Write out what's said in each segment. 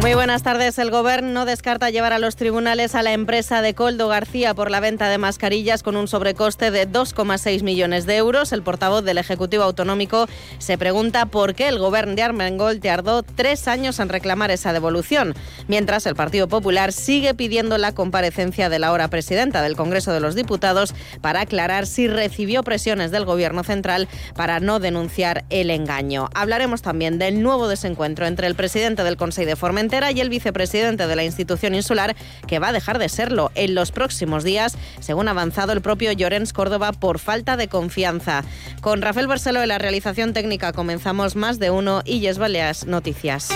Muy buenas tardes. El Gobierno no descarta llevar a los tribunales a la empresa de Coldo García por la venta de mascarillas con un sobrecoste de 2,6 millones de euros. El portavoz del Ejecutivo Autonómico se pregunta por qué el Gobierno de Armengol tardó tres años en reclamar esa devolución, mientras el Partido Popular sigue pidiendo la comparecencia de la ahora presidenta del Congreso de los Diputados para aclarar si recibió presiones del Gobierno central para no denunciar el engaño. Hablaremos también del nuevo desencuentro entre el presidente del Consejo de Formentera y el vicepresidente de la institución insular, que va a dejar de serlo en los próximos días, según ha avanzado el propio Llorens Córdoba, por falta de confianza. Con Rafael Barceló en la realización técnica comenzamos más de uno y Yes Baleas Noticias.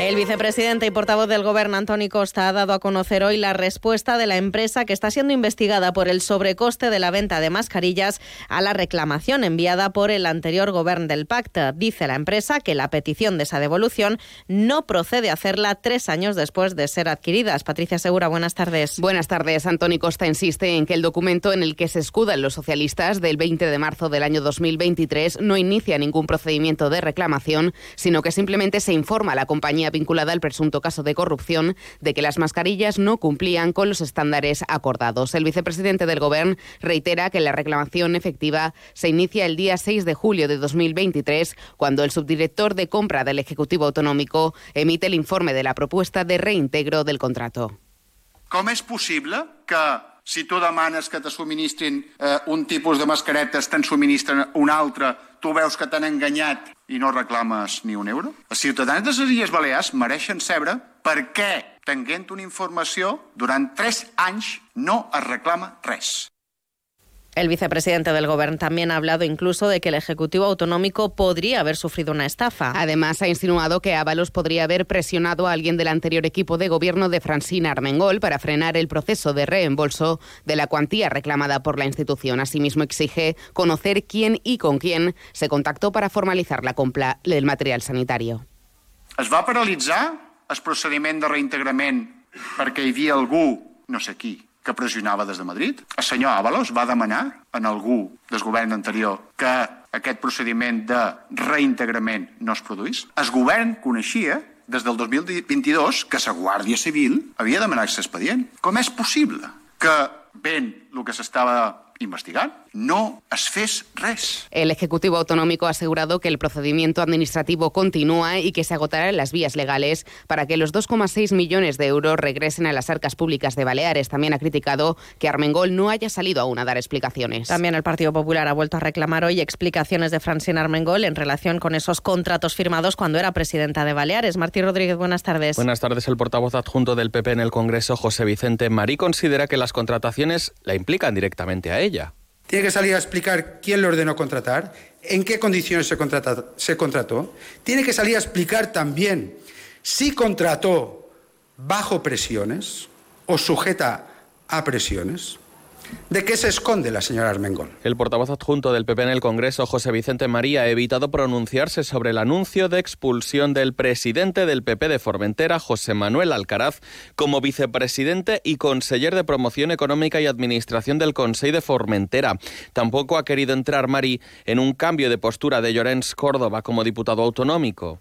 El vicepresidente y portavoz del Gobierno, Antoni Costa, ha dado a conocer hoy la respuesta de la empresa que está siendo investigada por el sobrecoste de la venta de mascarillas a la reclamación enviada por el anterior Gobierno del Pacto. Dice la empresa que la petición de esa devolución no procede a hacerla tres años después de ser adquiridas. Patricia Segura, buenas tardes. Buenas tardes. Antoni Costa insiste en que el documento en el que se escudan los socialistas del 20 de marzo del año 2023 no inicia ningún procedimiento de reclamación, sino que simplemente se informa a la compañía vinculada al presunto caso de corrupción de que las mascarillas no cumplían con los estándares acordados. El vicepresidente del Gobierno reitera que la reclamación efectiva se inicia el día 6 de julio de 2023, cuando el subdirector de compra del Ejecutivo Autonómico emite el informe de la propuesta de reintegro del contrato. ¿Cómo es posible que si tu demanes que te subministrin eh, un tipus de mascaretes, te'n subministren un altre, tu veus que t'han enganyat i no reclames ni un euro? Els ciutadans de les Illes Balears mereixen saber per què, tenint una informació, durant tres anys no es reclama res. El vicepresidente del Gobierno también ha hablado incluso de que el Ejecutivo Autonómico podría haber sufrido una estafa. Además, ha insinuado que Ábalos podría haber presionado a alguien del anterior equipo de gobierno de Francina Armengol para frenar el proceso de reembolso de la cuantía reclamada por la institución. Asimismo, exige conocer quién y con quién se contactó para formalizar la compra del material sanitario. Es va paralitzar el procediment de reintegrament perquè hi havia algú, no sé qui, que pressionava des de Madrid. El senyor Ábalos va demanar en algú del govern anterior que aquest procediment de reintegrament no es produís. El govern coneixia des del 2022 que la Guàrdia Civil havia demanat l'expedient. Com és possible que ben el que s'estava investigar. No es fes res. El Ejecutivo Autonómico ha asegurado que el procedimiento administrativo continúa y que se agotarán las vías legales para que los 2,6 millones de euros regresen a las arcas públicas de Baleares. También ha criticado que Armengol no haya salido aún a dar explicaciones. También el Partido Popular ha vuelto a reclamar hoy explicaciones de Francina Armengol en relación con esos contratos firmados cuando era presidenta de Baleares. Martí Rodríguez, buenas tardes. Buenas tardes. El portavoz adjunto del PP en el Congreso, José Vicente Marí, considera que las contrataciones la implican directamente a ella. Tiene que salir a explicar quién le ordenó contratar, en qué condiciones se, se contrató. Tiene que salir a explicar también si contrató bajo presiones o sujeta a presiones. ¿De qué se esconde la señora Armengol? El portavoz adjunto del PP en el Congreso, José Vicente María, ha evitado pronunciarse sobre el anuncio de expulsión del presidente del PP de Formentera, José Manuel Alcaraz, como vicepresidente y conseller de Promoción Económica y Administración del Consejo de Formentera. Tampoco ha querido entrar Mari en un cambio de postura de Llorens Córdoba como diputado autonómico.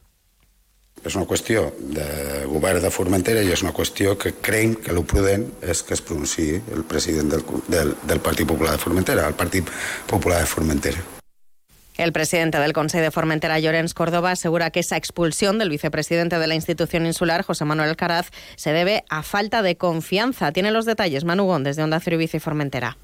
És una qüestió de govern de Formentera i és una qüestió que creiem que el prudent és que es pronunciï el president del, del, del Partit Popular de Formentera, el Partit Popular de Formentera. El presidente del Consejo de Formentera, Llorens Córdoba, asegura que esa expulsión del vicepresidente de la institución insular, José Manuel Alcaraz, se debe a falta de confianza. Tiene los detalles Manu Gón, desde Onda Cero y Vice Formentera.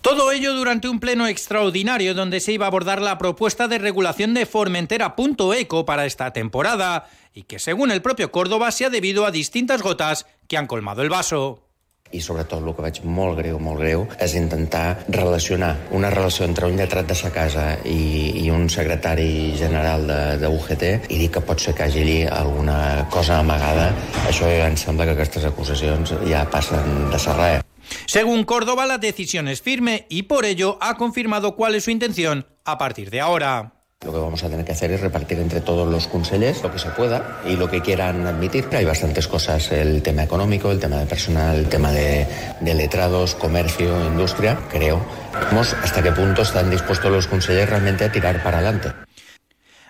Todo ello durante un pleno extraordinario donde se iba a abordar la propuesta de regulación de Formentera.eco para esta temporada y que según el propio Córdoba se ha debido a distintas gotas que han colmado el vaso. i sobretot el que veig molt greu, molt greu, és intentar relacionar una relació entre un lletrat de sa casa i, i un secretari general de, de UGT i dir que pot ser que hagi allí alguna cosa amagada. Això ja em sembla que aquestes acusacions ja passen de ser res. Según Córdoba, la decisión es firme y por ello ha confirmado cuál es su intención a partir de ahora. Lo que vamos a tener que hacer es repartir entre todos los consellers lo que se pueda y lo que quieran admitir. Hay bastantes cosas, el tema económico, el tema de personal, el tema de, letrados, comercio, industria. Creo, vamos, hasta qué punto están dispuestos los consellers realmente a tirar para adelante.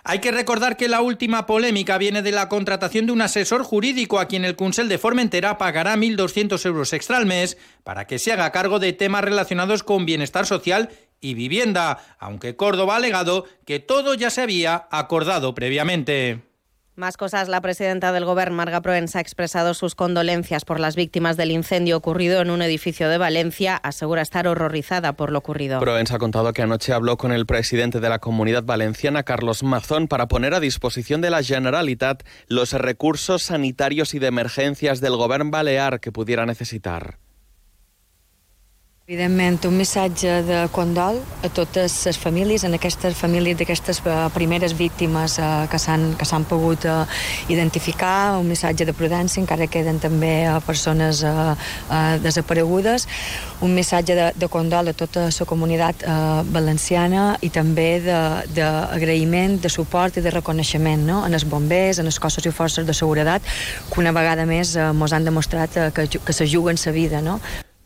Hay que recordar que la última polémica viene de la contratación de un asesor jurídico a quien el Consell de Formentera pagará 1.200 euros extra al mes para que se haga cargo de temas relacionados con bienestar social y vivienda, aunque Córdoba ha alegado que todo ya se había acordado previamente. Más cosas. La presidenta del Gobierno, Marga Proens, ha expresado sus condolencias por las víctimas del incendio ocurrido en un edificio de Valencia. Asegura estar horrorizada por lo ocurrido. Proens ha contado que anoche habló con el presidente de la Comunidad Valenciana, Carlos Mazón, para poner a disposición de la Generalitat los recursos sanitarios y de emergencias del Gobierno balear que pudiera necesitar. Evidentment, un missatge de condol a totes les famílies, en aquestes famílies d'aquestes eh, primeres víctimes eh, que s'han pogut eh, identificar, un missatge de prudència, encara queden també persones desaparegudes, un missatge de, de condol a tota la comunitat valenciana i també d'agraïment, de, de suport i de reconeixement no? en els bombers, en els cossos i forces de seguretat, que una vegada més mos han demostrat que, que se juguen sa vida. No?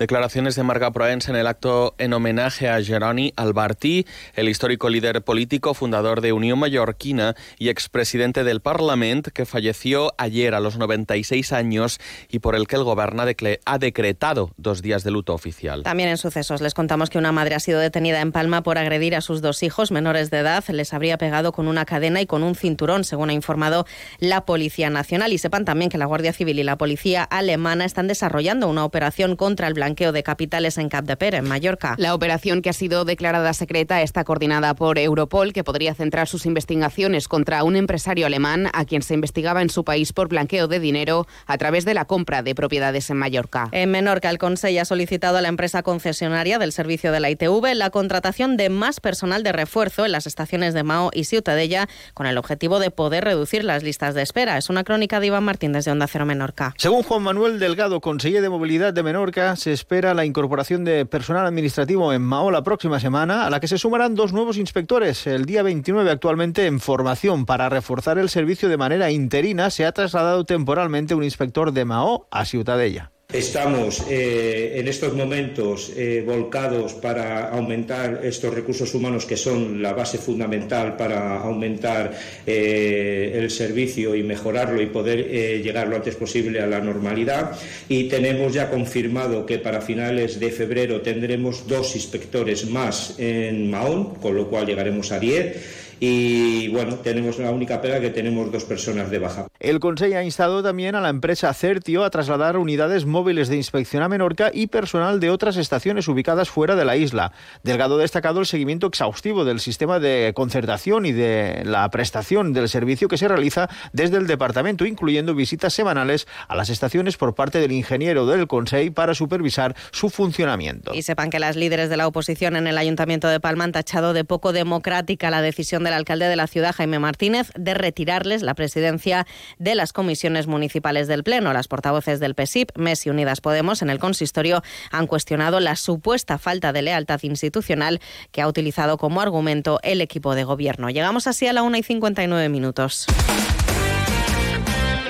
Declaraciones de Marga Proens en el acto en homenaje a Geroni Albartí, el histórico líder político, fundador de Unión Mallorquina y expresidente del Parlamento, que falleció ayer a los 96 años y por el que el gobierno ha decretado dos días de luto oficial. También en sucesos les contamos que una madre ha sido detenida en Palma por agredir a sus dos hijos menores de edad. Les habría pegado con una cadena y con un cinturón, según ha informado la Policía Nacional. Y sepan también que la Guardia Civil y la Policía Alemana están desarrollando una operación contra el blanqueo de capitales en Capdepera, en Mallorca. La operación que ha sido declarada secreta está coordinada por Europol, que podría centrar sus investigaciones contra un empresario alemán a quien se investigaba en su país por blanqueo de dinero a través de la compra de propiedades en Mallorca. En Menorca, el Consejo ha solicitado a la empresa concesionaria del servicio de la ITV la contratación de más personal de refuerzo en las estaciones de Mao y Ciutadella con el objetivo de poder reducir las listas de espera. Es una crónica de Iván Martín desde Onda Cero Menorca. Según Juan Manuel Delgado, conseller de Movilidad de Menorca, se espera la incorporación de personal administrativo en Mao la próxima semana, a la que se sumarán dos nuevos inspectores. El día 29 actualmente en formación para reforzar el servicio de manera interina se ha trasladado temporalmente un inspector de Mao a Ciutadella. Estamos eh, en estos momentos eh, volcados para aumentar estos recursos humanos que son la base fundamental para aumentar eh, el servicio y mejorarlo y poder llegar lo antes posible a la normalidad. Y tenemos ya confirmado que para finales de febrero tendremos dos inspectores más en Mahón, con lo cual llegaremos a 10 y bueno, tenemos la única pega que tenemos dos personas de baja. El Consejo ha instado también a la empresa Certio a trasladar unidades móviles de inspección a Menorca y personal de otras estaciones ubicadas fuera de la isla. Delgado ha destacado el seguimiento exhaustivo del sistema de concertación y de la prestación del servicio que se realiza desde el departamento, incluyendo visitas semanales a las estaciones por parte del ingeniero del Consejo para supervisar su funcionamiento. Y sepan que las líderes de la oposición en el Ayuntamiento de Palma han tachado de poco democrática la decisión del alcalde de la ciudad, Jaime Martínez, de retirarles la presidencia de las comisiones municipales del Pleno. Las portavoces del PSIP, MES y Unidas Podemos en el consistorio han cuestionado la supuesta falta de lealtad institucional que ha utilizado como argumento el equipo de gobierno. Llegamos así a la 1 y 59 minutos.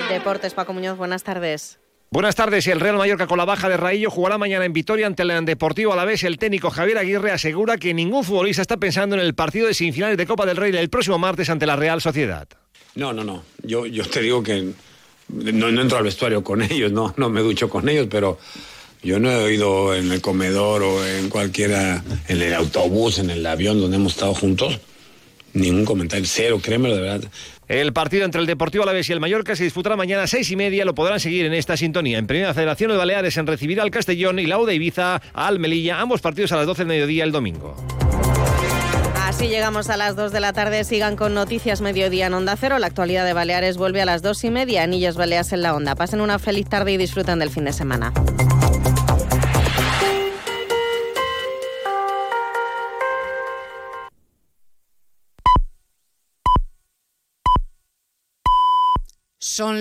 Deportes, Paco Muñoz, buenas tardes. Buenas tardes. El Real Mallorca con la baja de Raillo jugará mañana en Vitoria ante el Deportivo Alavés. El técnico Javier Aguirre asegura que ningún futbolista está pensando en el partido de semifinales de Copa del Rey el próximo martes ante la Real Sociedad. No, no, no. Yo, yo te digo que no, no entro al vestuario con ellos, no, no me ducho con ellos, pero yo no he oído en el comedor o en cualquiera, en el autobús, en el avión donde hemos estado juntos, ningún comentario, cero, créemelo de verdad. El partido entre el Deportivo Alavés y el Mallorca se disputará mañana a seis y media. Lo podrán seguir en esta sintonía. En Primera Federación de Baleares en recibirá al Castellón y la de Ibiza al Melilla. Ambos partidos a las 12 del mediodía el domingo. Así llegamos a las 2 de la tarde. Sigan con Noticias Mediodía en Onda Cero. La actualidad de Baleares vuelve a las 2 y media. Anillos Baleas en la Onda. Pasen una feliz tarde y disfruten del fin de semana.